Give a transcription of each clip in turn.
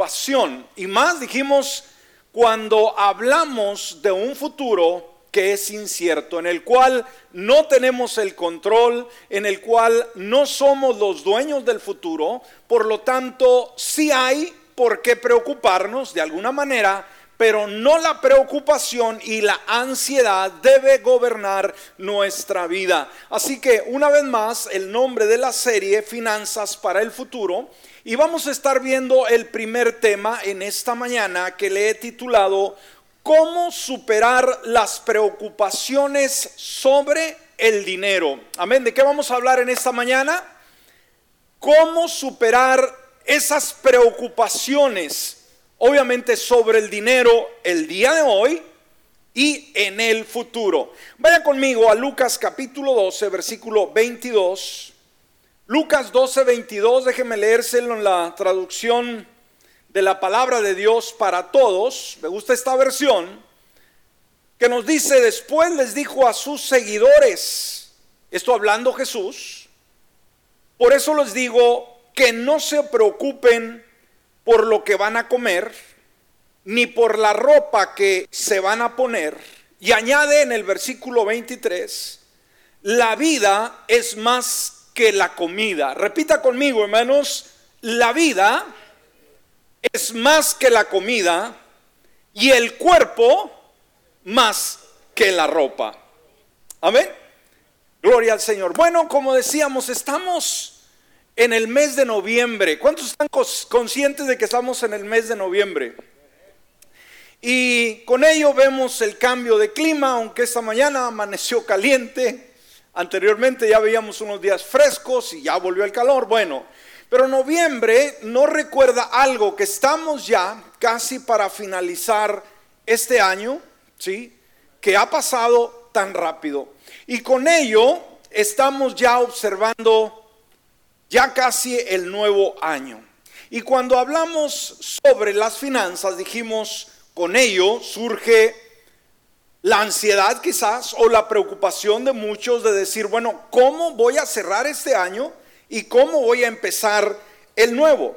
preocupación. Y más dijimos cuando hablamos de un futuro que es incierto, en el cual no tenemos el control, en el cual no somos los dueños del futuro, por lo tanto sí hay por qué preocuparnos de alguna manera, pero no la preocupación y la ansiedad debe gobernar nuestra vida. Así que una vez más, el nombre de la serie, Finanzas para el Futuro, y vamos a estar viendo el primer tema en esta mañana que le he titulado cómo superar las preocupaciones sobre el dinero. Amén. ¿De qué vamos a hablar en esta mañana? Cómo superar esas preocupaciones, obviamente sobre el dinero el día de hoy y en el futuro. Vaya conmigo a Lucas capítulo 12, versículo 22. Lucas 12, 22, déjeme leérselo en la traducción de la palabra de Dios para todos, me gusta esta versión, que nos dice, después les dijo a sus seguidores, esto hablando Jesús, por eso les digo que no se preocupen por lo que van a comer, ni por la ropa que se van a poner. Y añade en el versículo 23, la vida es más que la comida. Repita conmigo, hermanos, la vida es más que la comida y el cuerpo más que la ropa. Amén. Gloria al Señor. Bueno, como decíamos, estamos en el mes de noviembre. ¿Cuántos están conscientes de que estamos en el mes de noviembre? Y con ello vemos el cambio de clima, aunque esta mañana amaneció caliente. Anteriormente ya veíamos unos días frescos y ya volvió el calor. Bueno, pero noviembre no recuerda algo que estamos ya casi para finalizar este año, ¿sí? Que ha pasado tan rápido. Y con ello estamos ya observando ya casi el nuevo año. Y cuando hablamos sobre las finanzas, dijimos, con ello surge la ansiedad quizás o la preocupación de muchos de decir, bueno, ¿cómo voy a cerrar este año? y cómo voy a empezar el nuevo.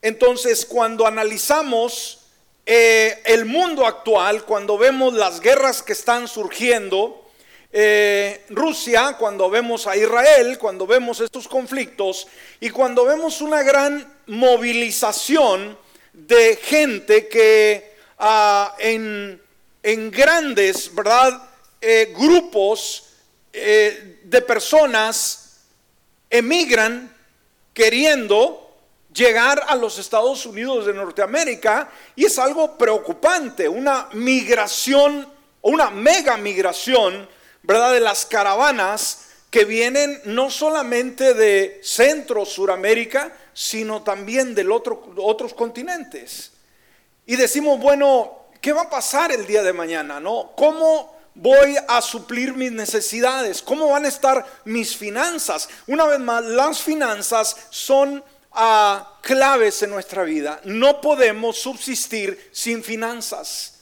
Entonces, cuando analizamos eh, el mundo actual, cuando vemos las guerras que están surgiendo, eh, Rusia, cuando vemos a Israel, cuando vemos estos conflictos y cuando vemos una gran movilización de gente que ah, en, grandes, ¿verdad? Eh, grupos de personas emigran queriendo llegar a los Estados Unidos de Norteamérica y es algo preocupante, una migración, una mega migración, ¿verdad? De las caravanas que vienen no solamente de Centro, Suramérica, sino también de otro, otros continentes. Y decimos, bueno, ¿qué va a pasar el día de mañana? ¿No? ¿Cómo voy a suplir mis necesidades? ¿Cómo van a estar mis finanzas? Una vez más, las finanzas son ah, claves en nuestra vida. No podemos subsistir sin finanzas.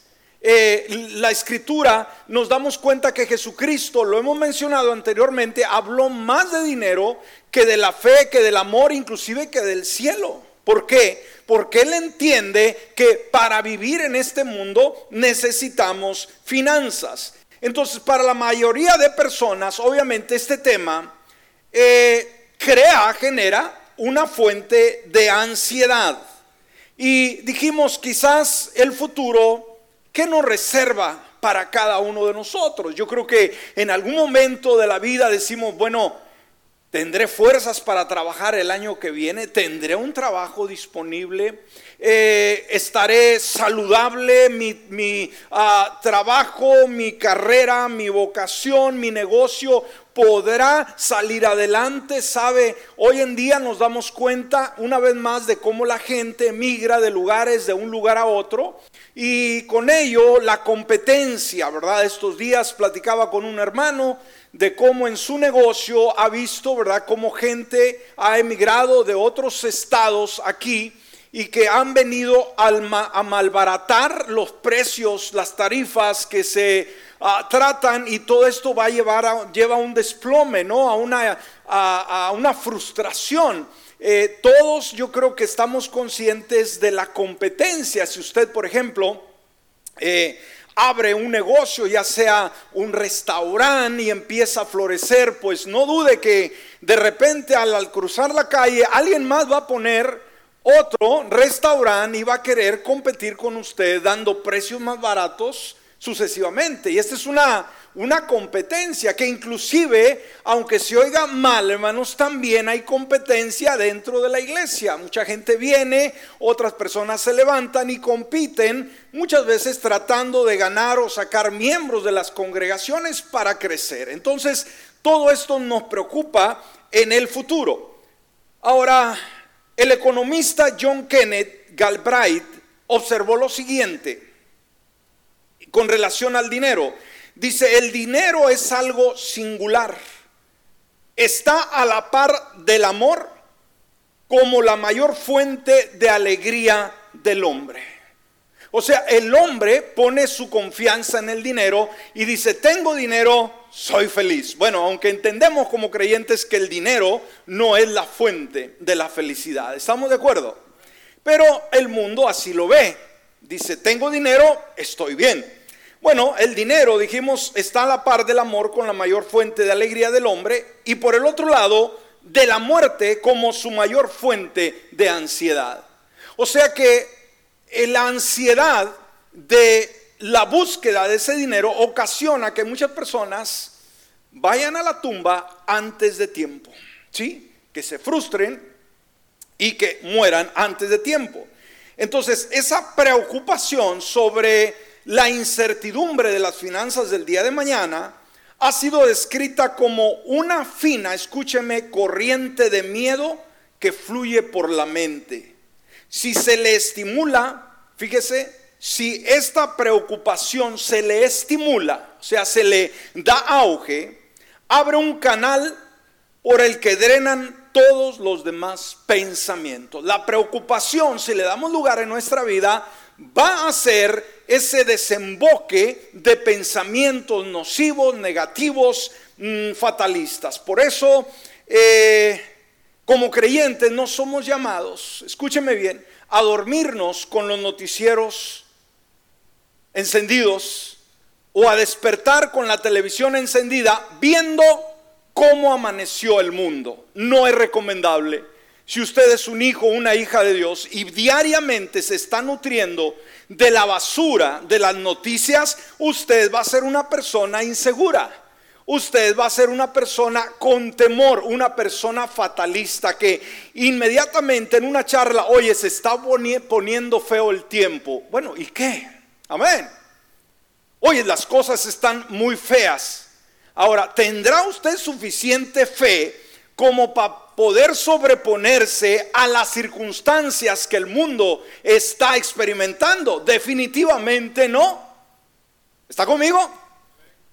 Eh, la escritura nos damos cuenta que Jesucristo, lo hemos mencionado anteriormente, habló más de dinero que de la fe, que del amor, inclusive que del cielo. ¿Por qué? Porque Él entiende que para vivir en este mundo necesitamos finanzas. Entonces, para la mayoría de personas, obviamente este tema eh, crea, genera una fuente de ansiedad. Y dijimos, quizás el futuro, ¿qué nos reserva para cada uno de nosotros? Yo creo que en algún momento de la vida decimos, bueno, ¿Tendré fuerzas para trabajar el año que viene? ¿Tendré un trabajo disponible? Eh, ¿Estaré saludable? ¿Mi, ah, trabajo, mi carrera, mi vocación, mi negocio podrá salir adelante? ¿Sabe? Hoy en día nos damos cuenta una vez más de cómo la gente migra de lugares de un lugar a otro y con ello la competencia, ¿verdad? Estos días platicaba con un hermano de cómo en su negocio ha visto, ¿verdad?, cómo gente ha emigrado de otros estados aquí y que han venido a malbaratar los precios, las tarifas que se ah, tratan y todo esto va a llevar a, lleva a un desplome, ¿no? A una, a, una frustración. eh, todos yo creo que estamos conscientes de la competencia. Si usted, por ejemplo, eh, abre un negocio, ya sea un restaurante y empieza a florecer, pues no dude que de repente al, cruzar la calle alguien más va a poner otro restaurante y va a querer competir con usted dando precios más baratos sucesivamente. Y esta es una, una competencia que inclusive, aunque se oiga mal, hermanos, también hay competencia dentro de la iglesia. Mucha gente viene, otras personas se levantan y compiten, muchas veces tratando de ganar o sacar miembros de las congregaciones para crecer. Entonces, todo esto nos preocupa en el futuro. Ahora, el economista John Kenneth Galbraith observó lo siguiente con relación al dinero. Dice, el dinero es algo singular. Está a la par del amor como la mayor fuente de alegría del hombre. O sea, el hombre pone su confianza en el dinero y dice, tengo dinero, soy feliz. Bueno, aunque entendemos como creyentes que el dinero no es la fuente de la felicidad. ¿Estamos de acuerdo? Pero el mundo así lo ve. Dice, tengo dinero, estoy bien. Bueno, el dinero, dijimos, está a la par del amor con la mayor fuente de alegría del hombre y por el otro lado, de la muerte como su mayor fuente de ansiedad. O sea que la ansiedad de la búsqueda de ese dinero ocasiona que muchas personas vayan a la tumba antes de tiempo, ¿sí? Que se frustren y que mueran antes de tiempo. Entonces, esa preocupación sobre la incertidumbre de las finanzas del día de mañana ha sido descrita como una fina, escúcheme, corriente de miedo que fluye por la mente. Si se le estimula, fíjese, si esta preocupación se le estimula, o sea, se le da auge, abre un canal por el que drenan todos los demás pensamientos. La preocupación, si le damos lugar en nuestra vida, va a ser ese desemboque de pensamientos nocivos, negativos, mm, fatalistas. Por eso, eh, como creyentes, no somos llamados, escúcheme bien, a dormirnos con los noticieros encendidos o a despertar con la televisión encendida viendo cómo amaneció el mundo. No es recomendable. Si usted es un hijo o una hija de Dios y diariamente se está nutriendo de la basura de las noticias, usted va a ser una persona insegura. Usted va a ser una persona con temor, una persona fatalista que inmediatamente en una charla, oye, se está poniendo feo el tiempo. Bueno, ¿y qué? Amén. Oye, las cosas están muy feas. Ahora, ¿tendrá usted suficiente fe como para poder sobreponerse a las circunstancias que el mundo está experimentando? Definitivamente no. ¿Está conmigo?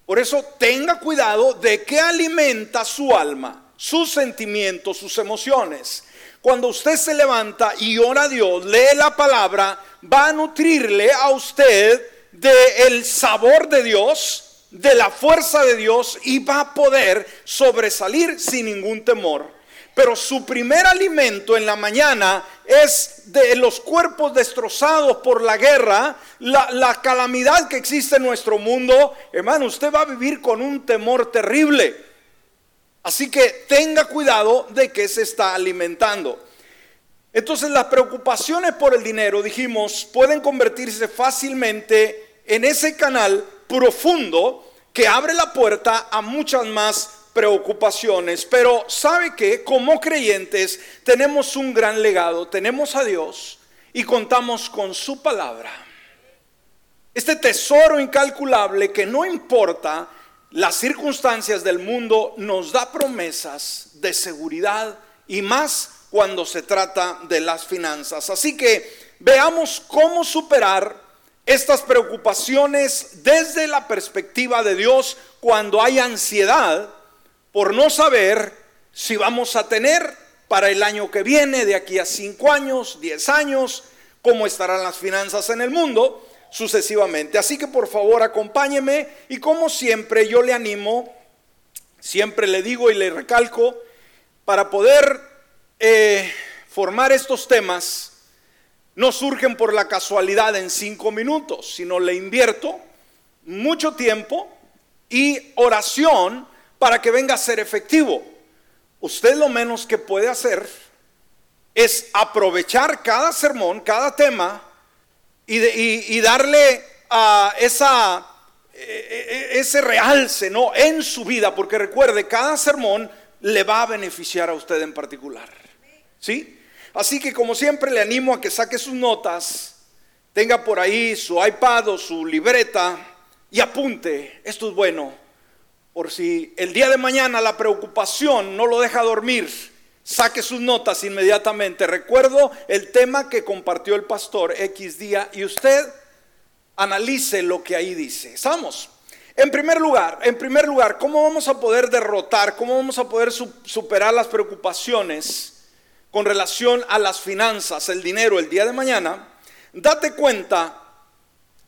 Por eso tenga cuidado de qué alimenta su alma, sus sentimientos, sus emociones. Cuando usted se levanta y ora a Dios, lee la palabra, va a nutrirle a usted del sabor de Dios, de la fuerza de Dios y va a poder sobresalir sin ningún temor. Pero su primer alimento en la mañana es de los cuerpos destrozados por la guerra, la, calamidad que existe en nuestro mundo. Hermano, usted va a vivir con un temor terrible. Así que tenga cuidado de que se está alimentando. Entonces las preocupaciones por el dinero, dijimos, pueden convertirse fácilmente en ese canal profundo que abre la puerta a muchas más preocupaciones, pero sabe que como creyentes tenemos un gran legado, tenemos a Dios y contamos con su palabra. Este tesoro incalculable que no importa las circunstancias del mundo nos da promesas de seguridad y más cuando se trata de las finanzas. Así que veamos cómo superar estas preocupaciones desde la perspectiva de Dios cuando hay ansiedad por no saber si vamos a tener para el año que viene, de aquí a cinco años, diez años, cómo estarán las finanzas en el mundo, sucesivamente. Así que por favor acompáñeme y como siempre yo le animo, siempre le digo y le recalco, para poder eh, formar estos temas no surgen por la casualidad en cinco minutos, sino le invierto mucho tiempo y oración para que venga a ser efectivo. Usted lo menos que puede hacer es aprovechar cada sermón, cada tema y, darle esa, e, e, ese realce ¿no? en su vida, porque recuerde, cada sermón le va a beneficiar a usted en particular. ¿Sí? Así que como siempre le animo a que saque sus notas, tenga por ahí su iPad o su libreta y apunte, esto es bueno, por si el día de mañana la preocupación no lo deja dormir, saque sus notas inmediatamente. Recuerdo el tema que compartió el pastor X día y usted analice lo que ahí dice. Estamos. En primer lugar, en primer lugar, ¿cómo vamos a poder derrotar, cómo vamos a poder superar las preocupaciones con relación a las finanzas, el dinero el día de mañana? Date cuenta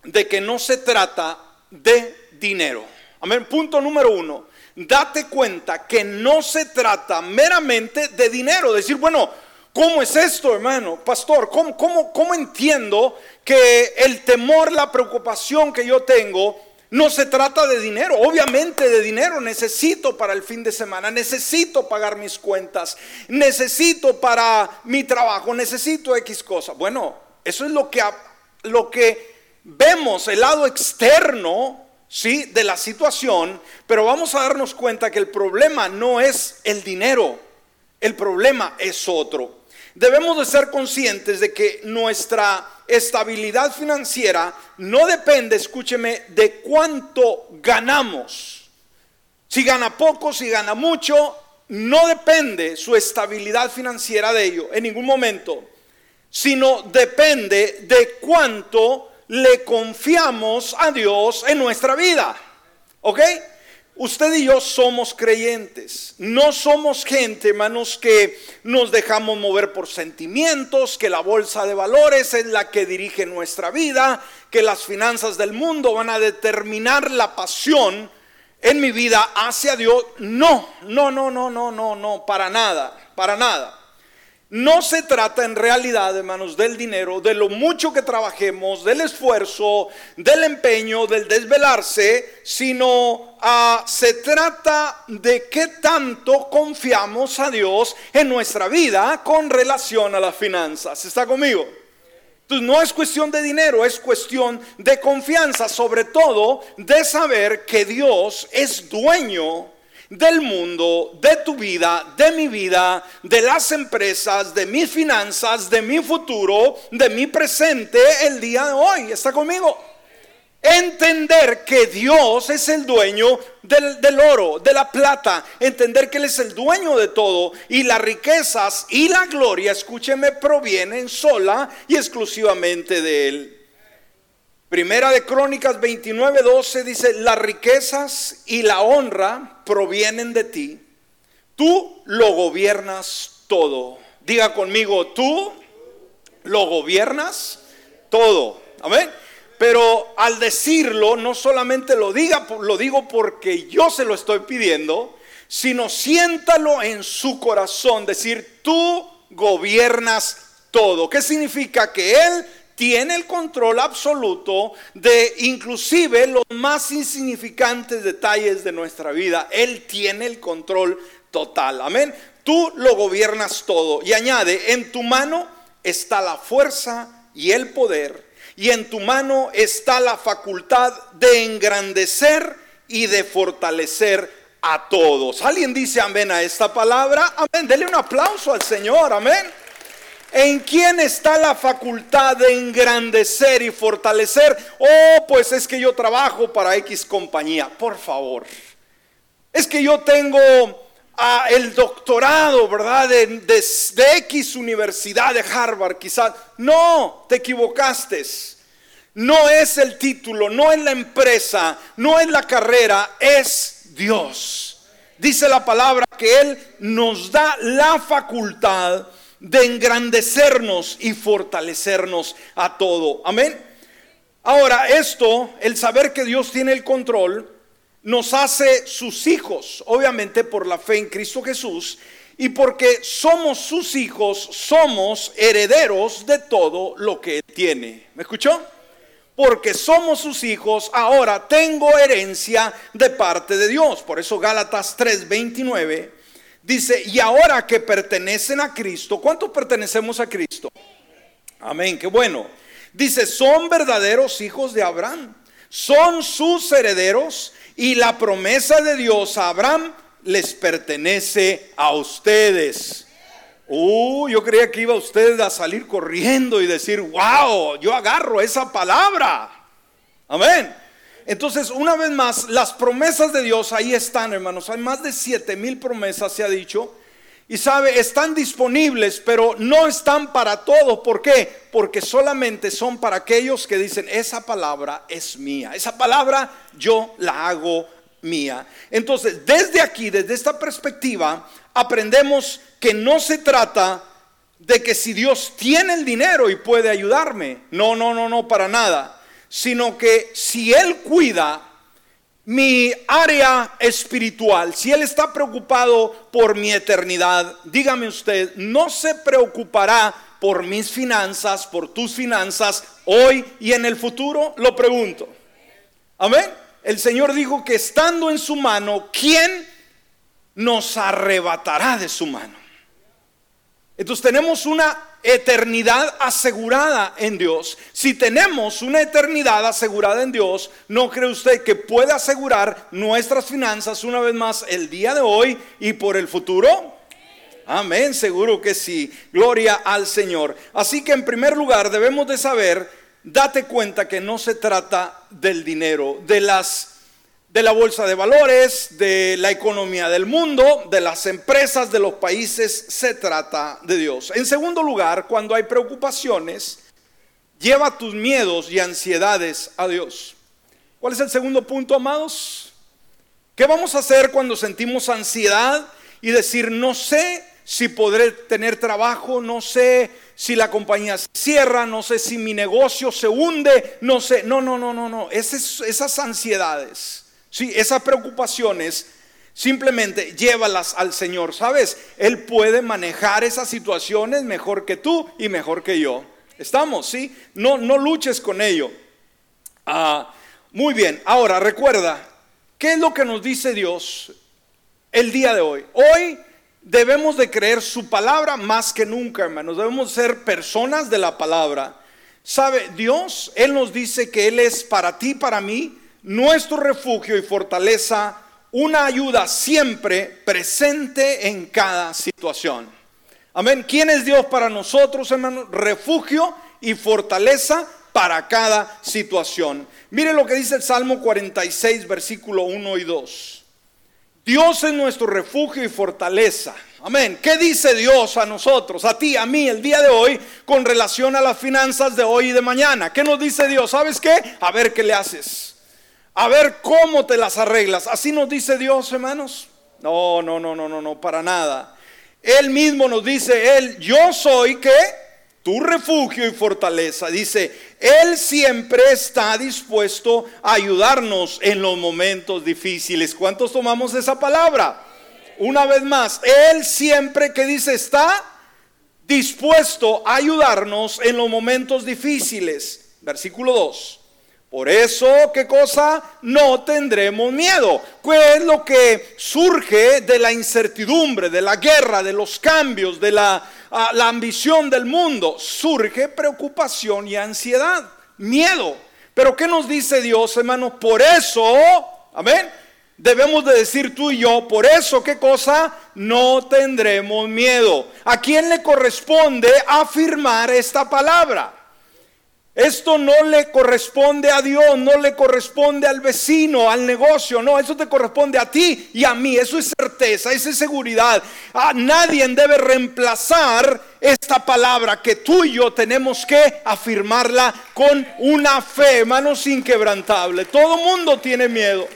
de que no se trata de dinero. Amén. Punto número uno. Date cuenta que no se trata meramente de dinero. Decir, bueno, ¿cómo es esto, hermano? Pastor, ¿cómo, cómo, cómo entiendo que el temor, la preocupación que yo tengo no se trata de dinero, obviamente de dinero necesito para el fin de semana, necesito pagar mis cuentas, necesito para mi trabajo, necesito X cosas. Bueno, eso es lo que, lo que vemos, el lado externo, ¿sí? De la situación, pero vamos a darnos cuenta que el problema no es el dinero, el problema es otro. Debemos de ser conscientes de que nuestra estabilidad financiera no depende, escúcheme, de cuánto ganamos. Si gana poco, si gana mucho, no depende su estabilidad financiera de ello en ningún momento, sino depende de cuánto le confiamos a Dios en nuestra vida. ¿Ok? Usted y yo somos creyentes, no somos gente, hermanos, que nos dejamos mover por sentimientos, que la bolsa de valores es la que dirige nuestra vida, que las finanzas del mundo van a determinar la pasión en mi vida hacia Dios. No, no, no, no, no, no, no, para nada, para nada. No se trata en realidad, hermanos, del dinero, de lo mucho que trabajemos, del esfuerzo, del empeño, del desvelarse, sino ah, se trata de qué tanto confiamos a Dios en nuestra vida con relación a las finanzas. ¿Está conmigo? Entonces no es cuestión de dinero, es cuestión de confianza, sobre todo de saber que Dios es dueño del mundo, de tu vida, de mi vida, de las empresas, de mis finanzas, de mi futuro, de mi presente el día de hoy. ¿Está conmigo? Entender que Dios es el dueño del, oro, de la plata. Entender que Él es el dueño de todo. Y las riquezas y la gloria, escúcheme, provienen sola y exclusivamente de Él. Primera de Crónicas 29, 12 dice, las riquezas y la honra provienen de ti. Tú lo gobiernas todo. Diga conmigo, tú lo gobiernas todo. Amén. Pero al decirlo, no solamente lo diga, lo digo porque yo se lo estoy pidiendo, sino siéntalo en su corazón, decir, tú gobiernas todo. ¿Qué significa? Que Él tiene el control absoluto de inclusive los más insignificantes detalles de nuestra vida. Él tiene el control total. Amén. Tú lo gobiernas todo. Y añade, en tu mano está la fuerza y el poder. Y en tu mano está la facultad de engrandecer y de fortalecer a todos. ¿Alguien dice amén a esta palabra? Amén. Dele un aplauso al Señor. Amén. ¿En quién está la facultad de engrandecer y fortalecer? Oh, pues es que yo trabajo para X compañía. Por favor. Es que yo tengo ah, el doctorado, ¿verdad? De, de X universidad de Harvard, quizás. No, te equivocaste. No es el título, no es la empresa, no es la carrera, es Dios. Dice la palabra que Él nos da la facultad de engrandecernos y fortalecernos a todo. Amén. Ahora, esto, el saber que Dios tiene el control, nos hace sus hijos, obviamente por la fe en Cristo Jesús, y porque somos sus hijos, somos herederos de todo lo que Él tiene. ¿Me escuchó? Porque somos sus hijos, ahora tengo herencia de parte de Dios. Por eso Gálatas 3:29 dice, y ahora que pertenecen a Cristo, ¿cuántos pertenecemos a Cristo? Amén, qué bueno. Dice, son verdaderos hijos de Abraham, son sus herederos y la promesa de Dios a Abraham les pertenece a ustedes. Uh, yo creía que iba usted a salir corriendo y decir, wow, yo agarro esa palabra. Amén. Entonces, una vez más, las promesas de Dios ahí están, hermanos. Hay más de siete mil promesas, se ha dicho. Y sabe, están disponibles, pero no están para todos. ¿Por qué? Porque solamente son para aquellos que dicen, esa palabra es mía. Esa palabra yo la hago mía. Entonces, desde aquí, desde esta perspectiva, aprendemos que no se trata de que si Dios tiene el dinero y puede ayudarme, no, no, no, no, para nada, sino que si Él cuida mi área espiritual, si Él está preocupado por mi eternidad, dígame usted, no se preocupará por mis finanzas, por tus finanzas, hoy y en el futuro, lo pregunto. Amén el Señor dijo que estando en su mano, ¿quién nos arrebatará de su mano? Entonces tenemos una eternidad asegurada en Dios. Si tenemos una eternidad asegurada en Dios, ¿no cree usted que puede asegurar nuestras finanzas una vez más el día de hoy y por el futuro? Amén, seguro que sí. Gloria al Señor. Así que en primer lugar debemos de saber date cuenta que no se trata del dinero, de las de la bolsa de valores, de la economía del mundo, de las empresas, de los países, se trata de Dios. En segundo lugar, cuando hay preocupaciones, lleva tus miedos y ansiedades a Dios. ¿Cuál es el segundo punto, amados? ¿Qué vamos a hacer cuando sentimos ansiedad y decir, no sé si podré tener trabajo, no sé si la compañía cierra, no sé si mi negocio se hunde, no sé, no, no, no, no, no, esas, esas ansiedades, sí, esas preocupaciones, simplemente llévalas al Señor, ¿sabes? Él puede manejar esas situaciones mejor que tú y mejor que yo. ¿Estamos? ¿Sí? No, no luches con ello. Ah, muy bien, ahora recuerda, ¿qué es lo que nos dice Dios el día de hoy? Hoy debemos de creer su palabra más que nunca, hermanos. Debemos ser personas de la palabra. ¿Sabe? Dios, Él nos dice que Él es para ti, para mí, nuestro refugio y fortaleza, una ayuda siempre presente en cada situación. Amén. ¿Quién es Dios para nosotros, hermanos? Refugio y fortaleza para cada situación. Mire lo que dice el Salmo 46, versículo 1 y 2. Dios es nuestro refugio y fortaleza. Amén. ¿Qué dice Dios a nosotros, a ti, a mí, el día de hoy, con relación a las finanzas de hoy y de mañana? ¿Qué nos dice Dios? ¿Sabes qué? A ver qué le haces. A ver cómo te las arreglas. Así nos dice Dios, hermanos. No, no, no, no, no, no, para nada. Él mismo nos dice, Él, yo soy que tu refugio y fortaleza. Dice, Él siempre está dispuesto a ayudarnos en los momentos difíciles. ¿Cuántos tomamos esa palabra? Una vez más, Él siempre que dice está dispuesto a ayudarnos en los momentos difíciles. Versículo 2. Por eso, ¿qué cosa? No tendremos miedo. ¿Qué es lo que surge de la incertidumbre, de la guerra, de los cambios, de la, ah, la ambición del mundo? Surge preocupación y ansiedad, miedo. Pero ¿qué nos dice Dios, hermano? Por eso, amén, debemos de decir tú y yo, por eso, ¿qué cosa? No tendremos miedo. ¿A quién le corresponde afirmar esta palabra? Esto no le corresponde a Dios, no le corresponde al vecino, al negocio, no, eso te corresponde a ti y a mí, eso es certeza, eso es seguridad. A nadie debe reemplazar esta palabra que tú y yo tenemos que afirmarla con una fe, hermanos, inquebrantable. Todo mundo tiene miedo.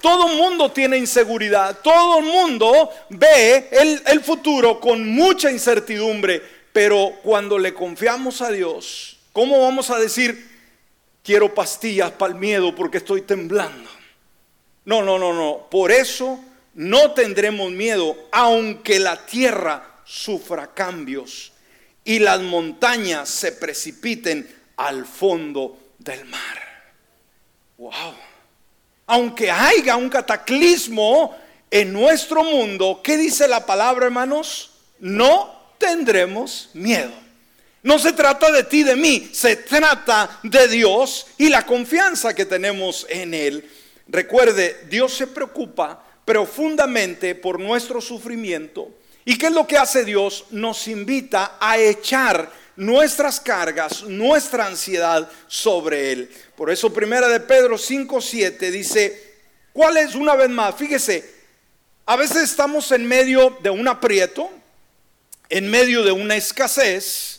Todo mundo tiene inseguridad, todo el mundo ve el, el futuro con mucha incertidumbre, pero cuando le confiamos a Dios, ¿Cómo vamos a decir, quiero pastillas para el miedo porque estoy temblando? No, no, no, no. Por eso no tendremos miedo, aunque la tierra sufra cambios y las montañas se precipiten al fondo del mar. Wow. Aunque haya un cataclismo en nuestro mundo, ¿qué dice la palabra, hermanos? No tendremos miedo. No se trata de ti, de mí, se trata de Dios y la confianza que tenemos en Él. Recuerde, Dios se preocupa profundamente por nuestro sufrimiento. ¿Y qué es lo que hace Dios? Nos invita a echar nuestras cargas, nuestra ansiedad sobre Él. Por eso primera de Pedro 5.7 dice, ¿cuál es una vez más? Fíjese, a veces estamos en medio de un aprieto, en medio de una escasez,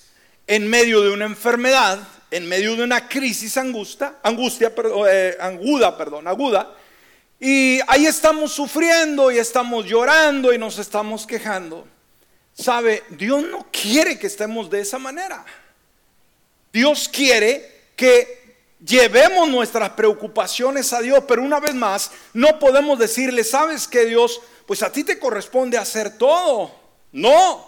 en medio de una enfermedad, en medio de una crisis angustia, angustia, eh, aguda, perdón, aguda, y ahí estamos sufriendo y estamos llorando y nos estamos quejando. Sabe, Dios no quiere que estemos de esa manera. Dios quiere que llevemos nuestras preocupaciones a Dios, pero una vez más, no podemos decirle, sabes que Dios, pues a ti te corresponde hacer todo. No,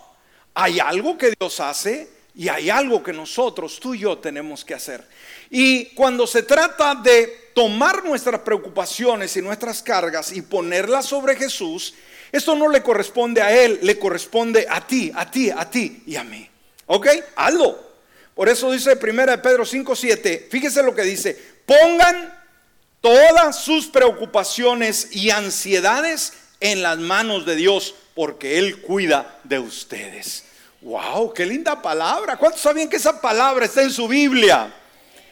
hay algo que Dios hace y hay algo que nosotros, tú y yo, tenemos que hacer. Y cuando se trata de tomar nuestras preocupaciones y nuestras cargas y ponerlas sobre Jesús, esto no le corresponde a Él, le corresponde a ti, a ti, a ti y a mí. ¿Ok? Hazlo. Por eso dice 1 Pedro 5, 7, fíjese lo que dice, pongan todas sus preocupaciones y ansiedades en las manos de Dios, porque Él cuida de ustedes. ¡Wow! ¡Qué linda palabra! ¿Cuántos sabían que esa palabra está en su Biblia?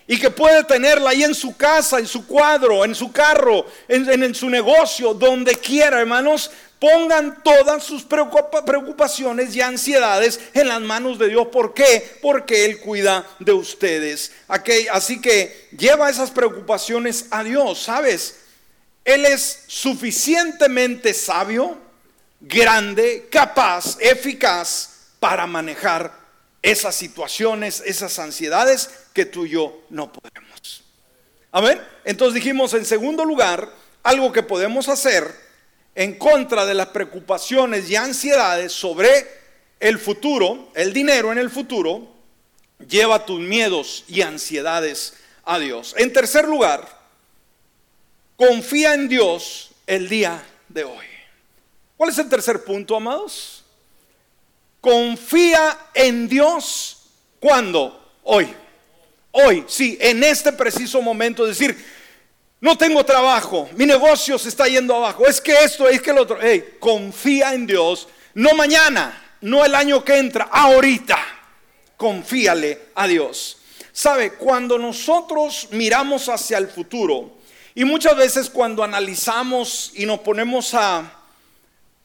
Y que puede tenerla ahí en su casa, en su cuadro, en su carro, en, en su negocio, donde quiera, hermanos. Pongan todas sus preocupaciones y ansiedades en las manos de Dios. ¿Por qué? Porque Él cuida de ustedes. Así que lleva esas preocupaciones a Dios, ¿sabes? Él es suficientemente sabio, grande, capaz, eficaz para manejar esas situaciones, esas ansiedades que tú y yo no podemos. Amén. Entonces dijimos en segundo lugar, algo que podemos hacer en contra de las preocupaciones y ansiedades sobre el futuro, el dinero en el futuro, lleva tus miedos y ansiedades a Dios. En tercer lugar, confía en Dios el día de hoy. ¿Cuál es el tercer punto, amados? Confía en Dios. ¿Cuándo? Hoy. Hoy, sí, en este preciso momento. decir, no tengo trabajo, mi negocio se está yendo abajo. Es que esto, es que el otro. Confía en Dios. No mañana, no el año que entra, ahorita. Confíale a Dios. Sabe, cuando nosotros miramos hacia el futuro, y muchas veces cuando analizamos y nos ponemos a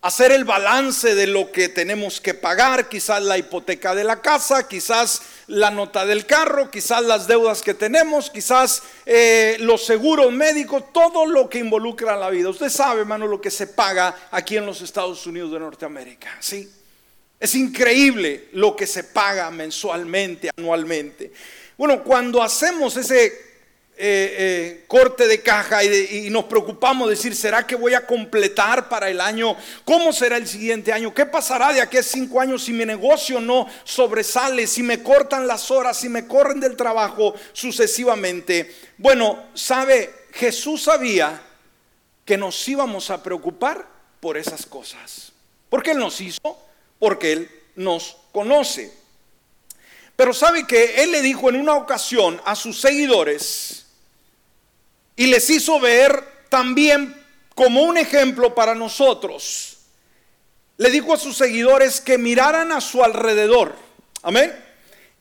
hacer el balance de lo que tenemos que pagar, quizás la hipoteca de la casa, quizás la nota del carro, quizás las deudas que tenemos, quizás eh, los seguros médicos, todo lo que involucra la vida. Usted sabe, hermano, lo que se paga aquí en los Estados Unidos de Norteamérica, ¿sí? Es increíble lo que se paga mensualmente, anualmente. Bueno, cuando hacemos ese eh, eh, corte de caja y, nos preocupamos de decir, ¿será que voy a completar para el año? ¿Cómo será el siguiente año? ¿Qué pasará de aquí a cinco años si mi negocio no sobresale, si me cortan las horas, si me corren del trabajo sucesivamente? Bueno, sabe, Jesús sabía que nos íbamos a preocupar por esas cosas. ¿Por qué Él nos hizo? Porque Él nos conoce. Pero sabe que Él le dijo en una ocasión a sus seguidores, y les hizo ver también como un ejemplo para nosotros. Le dijo a sus seguidores que miraran a su alrededor, amén,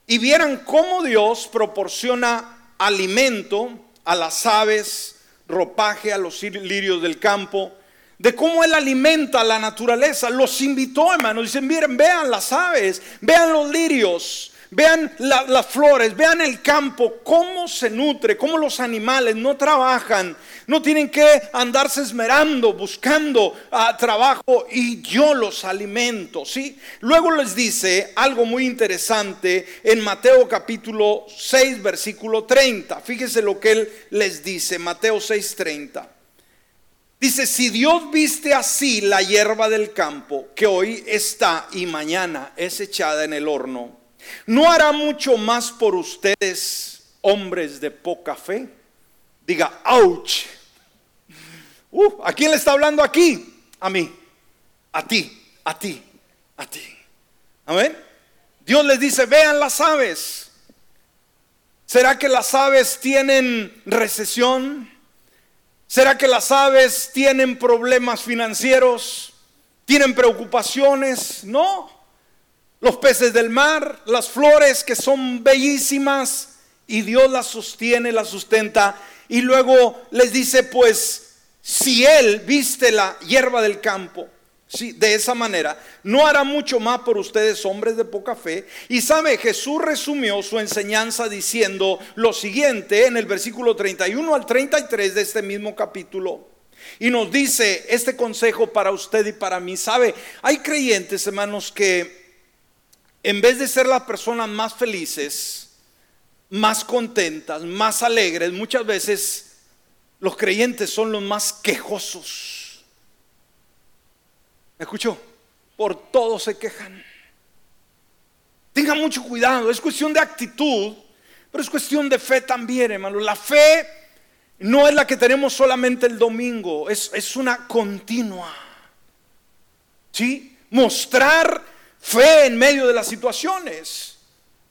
y vieran cómo Dios proporciona alimento a las aves, ropaje a los lirios del campo, de cómo Él alimenta a la naturaleza. Los invitó, hermanos, dicen, miren, vean las aves, vean los lirios, Vean las flores, vean el campo, cómo se nutre, cómo los animales no trabajan, no tienen que andarse esmerando, buscando ah, trabajo y yo los alimento, ¿sí? Luego les dice algo muy interesante en Mateo capítulo 6, versículo 30. Fíjese lo que él les dice, Mateo 6, 30. Dice, si Dios viste así la hierba del campo, que hoy está y mañana es echada en el horno, ¿no hará mucho más por ustedes, hombres de poca fe? Diga, ouch. Uh, ¿A quién le está hablando aquí? A mí, a ti, a ti, a ti. Amén. Dios les dice, vean las aves. ¿Será que las aves tienen recesión? ¿Será que las aves tienen problemas financieros? ¿Tienen preocupaciones? No. Los peces del mar, las flores que son bellísimas y Dios las sostiene, las sustenta. Y luego les dice, pues, si Él viste la hierba del campo, Sí, de esa manera, no hará mucho más por ustedes hombres de poca fe. Y sabe, Jesús resumió su enseñanza diciendo lo siguiente en el versículo 31 al 33 de este mismo capítulo. Y nos dice este consejo para usted y para mí. Sabe, hay creyentes, hermanos, que en vez de ser las personas más felices, más contentas, más alegres, muchas veces los creyentes son los más quejosos escuchó? Por todo se quejan. Tenga mucho cuidado, es cuestión de actitud, pero es cuestión de fe también, hermano. La fe no es la que tenemos solamente el domingo, es, es una continua. ¿Sí? Mostrar fe en medio de las situaciones.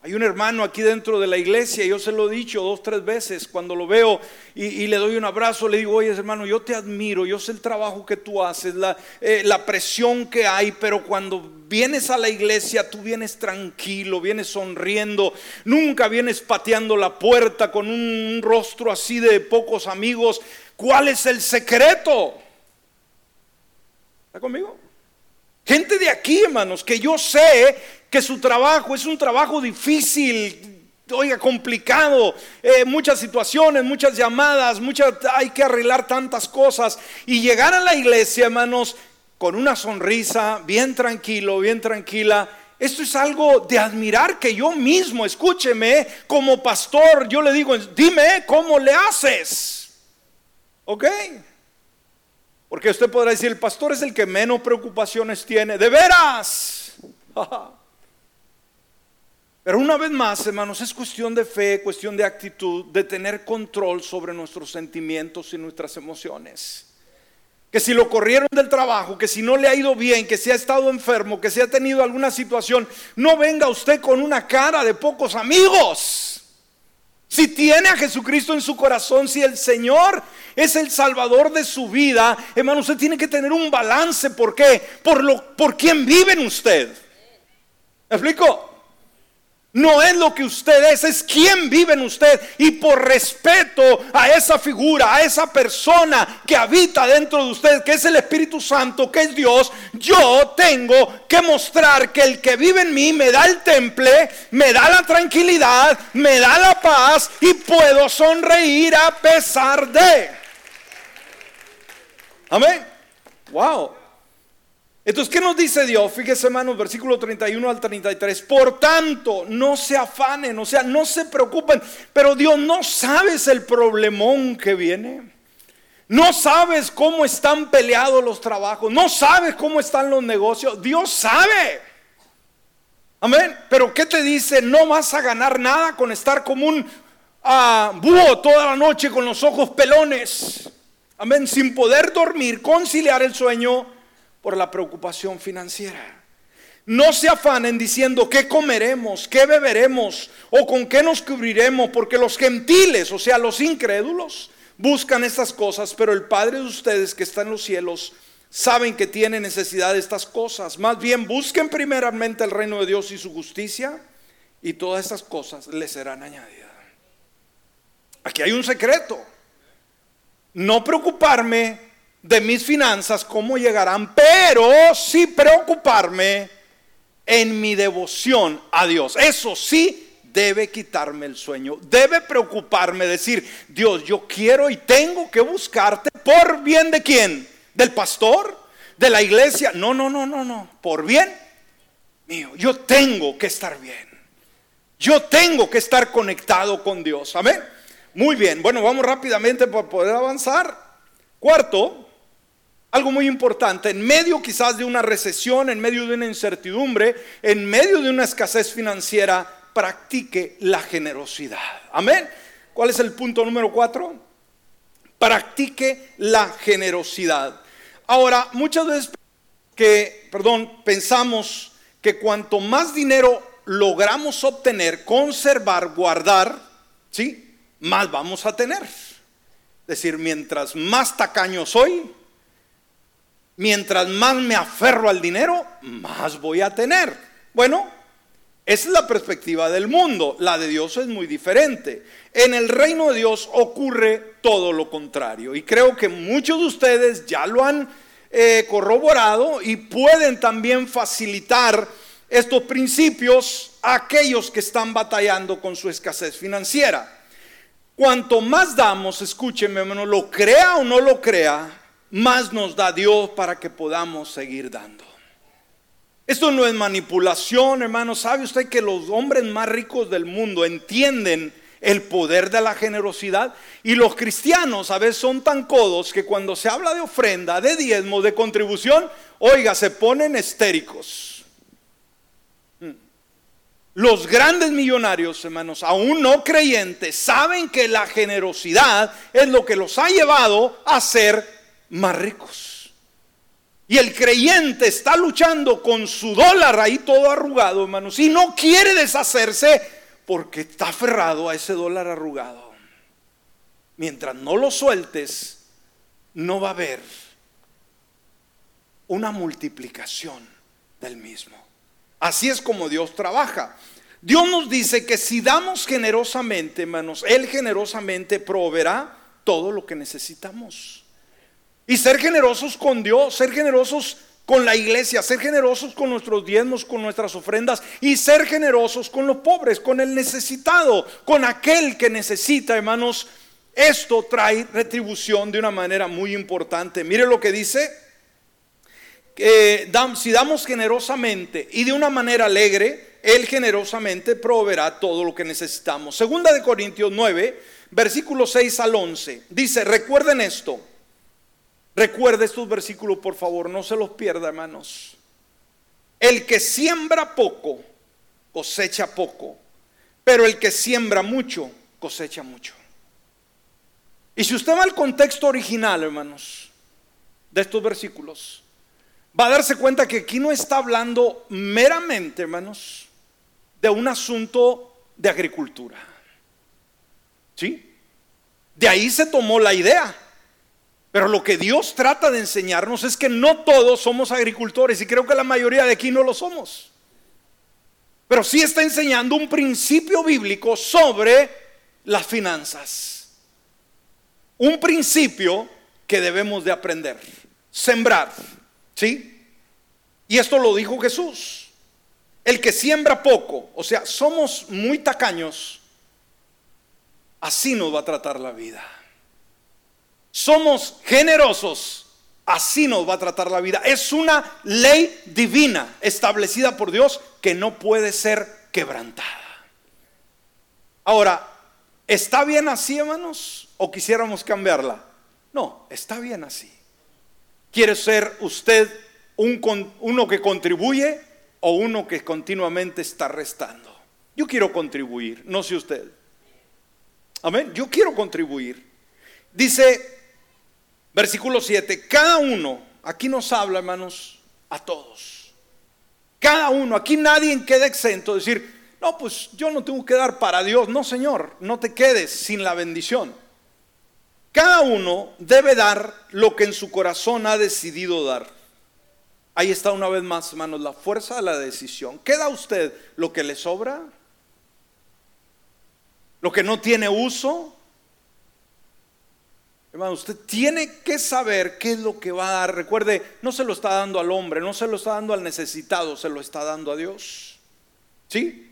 Hay un hermano aquí dentro de la iglesia, yo se lo he dicho dos, tres veces, cuando lo veo y, le doy un abrazo, le digo, oye hermano, yo te admiro, yo sé el trabajo que tú haces, la, eh, la presión que hay, pero cuando vienes a la iglesia, tú vienes tranquilo, vienes sonriendo, nunca vienes pateando la puerta con un rostro así de pocos amigos. ¿Cuál es el secreto? ¿Está conmigo? Gente de aquí, hermanos, que yo sé que su trabajo es un trabajo difícil, oiga, complicado, eh, muchas situaciones, muchas llamadas, muchas, hay que arreglar tantas cosas. Y llegar a la iglesia, hermanos, con una sonrisa, bien tranquilo, bien tranquila. Esto es algo de admirar que yo mismo, escúcheme, como pastor, yo le digo, dime cómo le haces. ¿Ok? Porque usted podrá decir, el pastor es el que menos preocupaciones tiene. De veras. Pero una vez más, hermanos, es cuestión de fe, cuestión de actitud, de tener control sobre nuestros sentimientos y nuestras emociones. Que si lo corrieron del trabajo, que si no le ha ido bien, que si ha estado enfermo, que si ha tenido alguna situación, no venga usted con una cara de pocos amigos. Si tiene a Jesucristo en su corazón, si el Señor es el salvador de su vida, hermano, usted tiene que tener un balance. ¿Por qué? Por, lo, por quién vive en usted. ¿Me explico? No es lo que usted es, es quien vive en usted. Y por respeto a esa figura, a esa persona que habita dentro de usted, que es el Espíritu Santo, que es Dios, yo tengo que mostrar que el que vive en mí me da el temple, me da la tranquilidad, me da la paz y puedo sonreír a pesar de. Amén. Wow. Entonces, ¿qué nos dice Dios? Fíjese, hermanos, versículo 31 al 33. Por tanto, no se afanen, o sea, no se preocupen. Pero Dios no sabes el problemón que viene. No sabes cómo están peleados los trabajos. No sabes cómo están los negocios. Dios sabe. Amén. Pero ¿qué te dice? No vas a ganar nada con estar como un ah, búho toda la noche con los ojos pelones. Amén. Sin poder dormir, conciliar el sueño por la preocupación financiera. No se afanen diciendo qué comeremos, qué beberemos o con qué nos cubriremos, porque los gentiles, o sea, los incrédulos, buscan estas cosas, pero el Padre de ustedes que está en los cielos saben que tiene necesidad de estas cosas. Más bien busquen primeramente el reino de Dios y su justicia y todas estas cosas les serán añadidas. Aquí hay un secreto. No preocuparme de mis finanzas, cómo llegarán, pero sí preocuparme en mi devoción a Dios. Eso sí debe quitarme el sueño, debe preocuparme, decir, Dios, yo quiero y tengo que buscarte por bien de quién, del pastor, de la iglesia. No, no, no, no, no, por bien mío, yo tengo que estar bien. Yo tengo que estar conectado con Dios. Amén. Muy bien, bueno, vamos rápidamente para poder avanzar. Cuarto, algo muy importante, en medio quizás de una recesión, en medio de una incertidumbre, en medio de una escasez financiera, practique la generosidad. Amén. ¿Cuál es el punto número cuatro? Practique la generosidad. Ahora, muchas veces que, perdón, pensamos que cuanto más dinero logramos obtener, conservar, guardar, ¿sí? Más vamos a tener. Es decir, mientras más tacaño soy, mientras más me aferro al dinero, más voy a tener. Bueno, esa es la perspectiva del mundo. La de Dios es muy diferente. En el reino de Dios ocurre todo lo contrario. Y creo que muchos de ustedes ya lo han eh, corroborado y pueden también facilitar estos principios a aquellos que están batallando con su escasez financiera. Cuanto más damos, escúcheme hermano, lo crea o no lo crea, más nos da Dios para que podamos seguir dando. Esto no es manipulación, hermano. ¿Sabe usted que los hombres más ricos del mundo entienden el poder de la generosidad? Y los cristianos a veces son tan codos que cuando se habla de ofrenda, de diezmo, de contribución, oiga, se ponen estéricos. Los grandes millonarios, hermanos, aún no creyentes, saben que la generosidad es lo que los ha llevado a ser más ricos. Y el creyente está luchando con su dólar ahí todo arrugado, hermanos, y no quiere deshacerse porque está aferrado a ese dólar arrugado. Mientras no lo sueltes, no va a haber una multiplicación del mismo. Así es como Dios trabaja. Dios nos dice que si damos generosamente, hermanos, Él generosamente proveerá todo lo que necesitamos. Y ser generosos con Dios, ser generosos con la iglesia, ser generosos con nuestros diezmos, con nuestras ofrendas y ser generosos con los pobres, con el necesitado, con aquel que necesita, hermanos. Esto trae retribución de una manera muy importante. Mire lo que dice si damos generosamente y de una manera alegre, Él generosamente proveerá todo lo que necesitamos. Segunda de Corintios 9, versículo 6 al 11. Dice, recuerden esto. Recuerde estos versículos, por favor, no se los pierda, hermanos. El que siembra poco, cosecha poco. Pero el que siembra mucho, cosecha mucho. Y si usted va al contexto original, hermanos, de estos versículos, va a darse cuenta que aquí no está hablando meramente, hermanos, de un asunto de agricultura. ¿Sí? De ahí se tomó la idea. Pero lo que Dios trata de enseñarnos es que no todos somos agricultores y creo que la mayoría de aquí no lo somos. Pero sí está enseñando un principio bíblico sobre las finanzas. Un principio que debemos de aprender. Sembrar ¿Sí? Y esto lo dijo Jesús. El que siembra poco, o sea, somos muy tacaños, así nos va a tratar la vida. Somos generosos, así nos va a tratar la vida. Es una ley divina establecida por Dios que no puede ser quebrantada. Ahora, ¿está bien así, hermanos? ¿O quisiéramos cambiarla? No, está bien así. ¿Quiere ser usted un, uno que contribuye o uno que continuamente está restando? Yo quiero contribuir, no sé usted. Amén, yo quiero contribuir. Dice versículo 7, cada uno, aquí nos habla hermanos, a todos. Cada uno, aquí nadie queda exento de decir, no, pues yo no tengo que dar para Dios. No, Señor, no te quedes sin la bendición. Cada uno debe dar lo que en su corazón ha decidido dar. Ahí está una vez más, hermanos, la fuerza de la decisión. ¿Queda usted lo que le sobra? ¿Lo que no tiene uso? Hermano, usted tiene que saber qué es lo que va a dar. Recuerde, no se lo está dando al hombre, no se lo está dando al necesitado, se lo está dando a Dios. ¿Sí?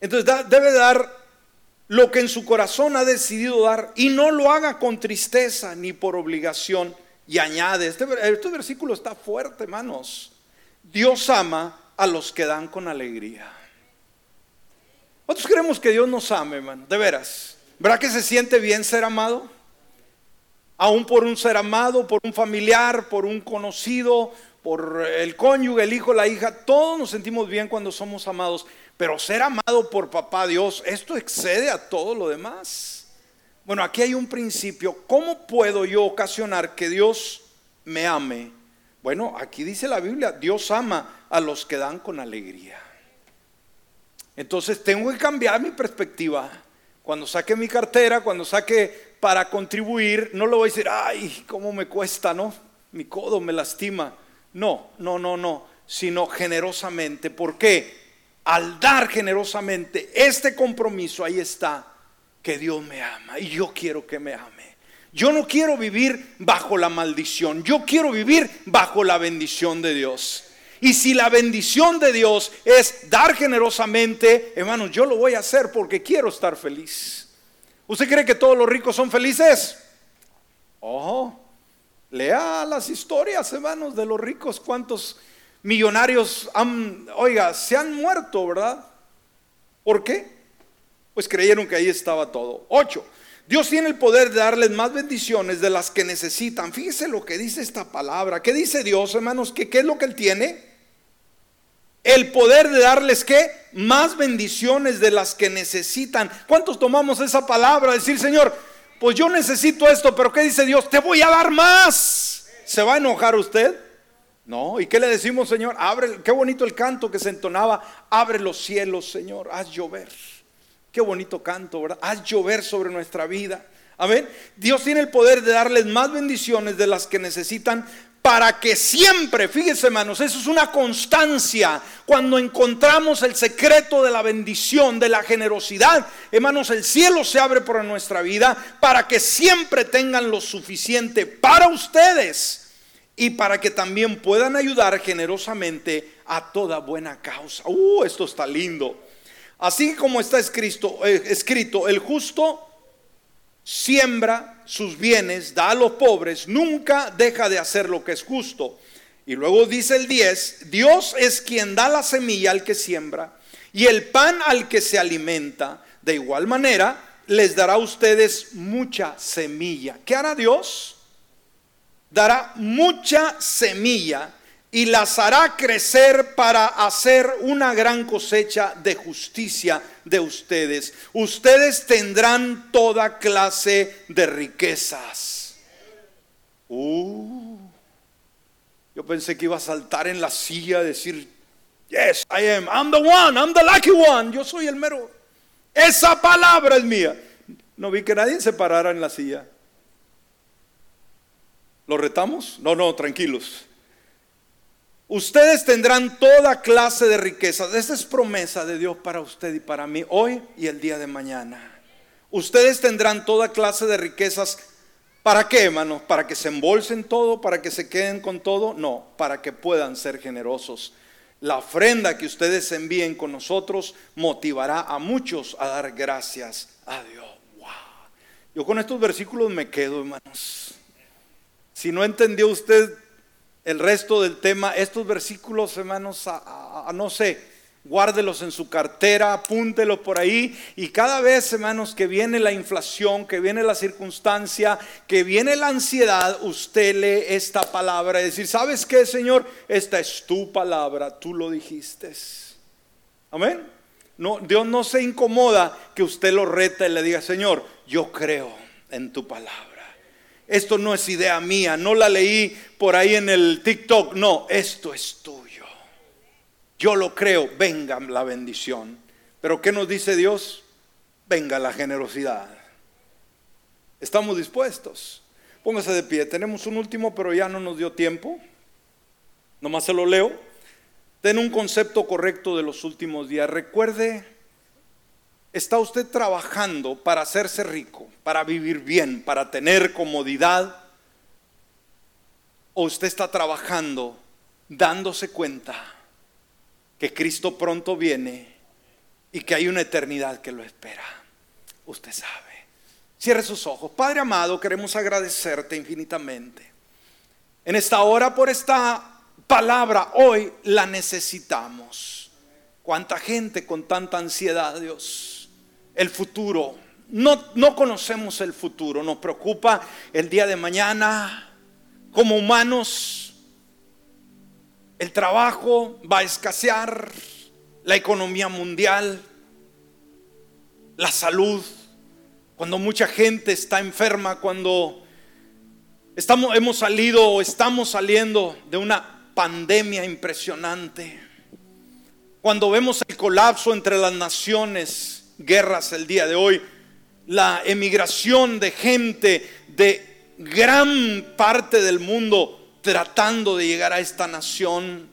Entonces debe dar lo que en su corazón ha decidido dar y no lo haga con tristeza ni por obligación. Y añade, este, este, versículo está fuerte, hermanos. Dios ama a los que dan con alegría. ¿Cuántos queremos que Dios nos ame, hermano? De veras. ¿Verdad que se siente bien ser amado? Aún por un ser amado, por un familiar, por un conocido, por el cónyuge, el hijo, la hija, todos nos sentimos bien cuando somos amados, pero ser amado por papá Dios, esto excede a todo lo demás. Bueno, aquí hay un principio, ¿cómo puedo yo ocasionar que Dios me ame? Bueno, aquí dice la Biblia, Dios ama a los que dan con alegría. Entonces tengo que cambiar mi perspectiva. Cuando saque mi cartera, cuando saque para contribuir, no le voy a decir, ay, cómo me cuesta, ¿no? Mi codo me lastima. No, no, no, no, sino generosamente. ¿Por qué? Al dar generosamente este compromiso, ahí está, que Dios me ama y yo quiero que me ame. Yo no quiero vivir bajo la maldición, yo quiero vivir bajo la bendición de Dios. Y si la bendición de Dios es dar generosamente, hermanos, yo lo voy a hacer porque quiero estar feliz. ¿Usted cree que todos los ricos son felices? Ojo, lea las historias, hermanos, de los ricos, cuántos millonarios han, oiga, se han muerto, ¿verdad? ¿Por qué? Pues creyeron que ahí estaba todo. Ocho. Dios tiene el poder de darles más bendiciones de las que necesitan. Fíjese lo que dice esta palabra. ¿Qué dice Dios, hermanos? ¿Qué, qué es lo que Él tiene? El poder de darles qué? Más bendiciones de las que necesitan. ¿Cuántos tomamos esa palabra? Decir, Señor, pues yo necesito esto, pero ¿qué dice Dios? Te voy a dar más. ¿Se va a enojar usted? No. ¿Y qué le decimos, Señor? Abre, qué bonito el canto que se entonaba. Abre los cielos, Señor, haz llover. Qué bonito canto, ¿verdad? Haz llover sobre nuestra vida. Amén. Dios tiene el poder de darles más bendiciones de las que necesitan para que siempre, fíjense hermanos, eso es una constancia. Cuando encontramos el secreto de la bendición, de la generosidad, hermanos, el cielo se abre por nuestra vida para que siempre tengan lo suficiente para ustedes y para que también puedan ayudar generosamente a toda buena causa. Uh, esto está lindo. Así como está escrito, eh, escrito, el justo siembra sus bienes, da a los pobres, nunca deja de hacer lo que es justo. Y luego dice el 10, Dios es quien da la semilla al que siembra y el pan al que se alimenta. De igual manera, les dará a ustedes mucha semilla. ¿Qué hará Dios? Dará mucha semilla y las hará crecer para hacer una gran cosecha de justicia de ustedes. Ustedes tendrán toda clase de riquezas. Uh, yo pensé que iba a saltar en la silla, decir, yes, I am, I'm the one, I'm the lucky one, yo soy el mero. Esa palabra es mía. No vi que nadie se parara en la silla. ¿Lo retamos? No, no, tranquilos. Ustedes tendrán toda clase de riquezas. Esta es promesa de Dios para usted y para mí hoy y el día de mañana. Ustedes tendrán toda clase de riquezas. ¿Para qué, hermanos? ¿Para que se embolsen todo? ¿Para que se queden con todo? No, para que puedan ser generosos. La ofrenda que ustedes envíen con nosotros motivará a muchos a dar gracias a Dios. Wow. Yo con estos versículos me quedo, hermanos. Si no entendió usted el resto del tema, estos versículos, hermanos, a, no sé, guárdelos en su cartera, apúntelos por ahí y cada vez, hermanos, que viene la inflación, que viene la circunstancia, que viene la ansiedad, usted lee esta palabra y decir, ¿sabes qué, Señor? Esta es tu palabra, tú lo dijiste. Amén. No, Dios no se incomoda que usted lo reta y le diga, Señor, yo creo en tu palabra. Esto no es idea mía, no la leí por ahí en el TikTok, no, esto es tuyo. Yo lo creo, venga la bendición. Pero ¿qué nos dice Dios? Venga la generosidad. ¿Estamos dispuestos? Póngase de pie, tenemos un último, pero ya no nos dio tiempo. Nomás se lo leo. Ten un concepto correcto de los últimos días. Recuerde ¿Está usted trabajando para hacerse rico, para vivir bien, para tener comodidad? ¿O usted está trabajando dándose cuenta que Cristo pronto viene y que hay una eternidad que lo espera? Usted sabe. Cierre sus ojos. Padre amado, queremos agradecerte infinitamente. En esta hora por esta palabra, hoy la necesitamos. Cuánta gente con tanta ansiedad, Dios el futuro, no, no conocemos el futuro, nos preocupa el día de mañana. Como humanos, el trabajo va a escasear, la economía mundial, la salud, cuando mucha gente está enferma, cuando estamos, hemos salido o estamos saliendo de una pandemia impresionante, cuando vemos el colapso entre las naciones, guerras el día de hoy, la emigración de gente de gran parte del mundo tratando de llegar a esta nación,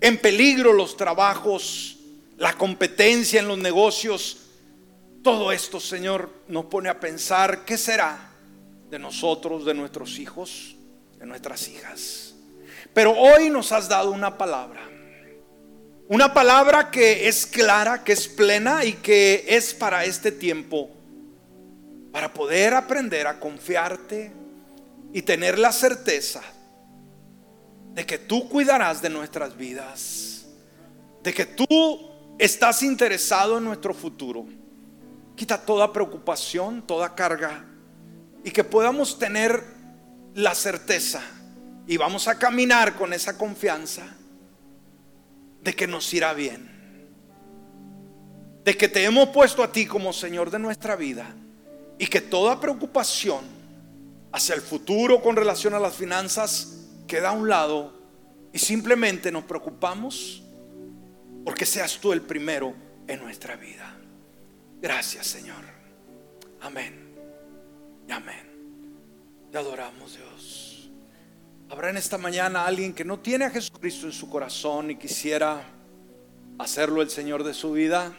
en peligro los trabajos, la competencia en los negocios, todo esto, Señor, nos pone a pensar, ¿qué será de nosotros, de nuestros hijos, de nuestras hijas? Pero hoy nos has dado una palabra. Una palabra que es clara, que es plena y que es para este tiempo para poder aprender a confiarte y tener la certeza de que tú cuidarás de nuestras vidas, de que tú estás interesado en nuestro futuro. Quita toda preocupación, toda carga y que podamos tener la certeza y vamos a caminar con esa confianza de que nos irá bien, de que te hemos puesto a ti como Señor de nuestra vida y que toda preocupación hacia el futuro con relación a las finanzas queda a un lado y simplemente nos preocupamos porque seas tú el primero en nuestra vida. Gracias Señor. Amén. Y amén. Te adoramos Dios. Habrá en esta mañana alguien que no tiene a Jesucristo en su corazón y quisiera hacerlo el Señor de su vida.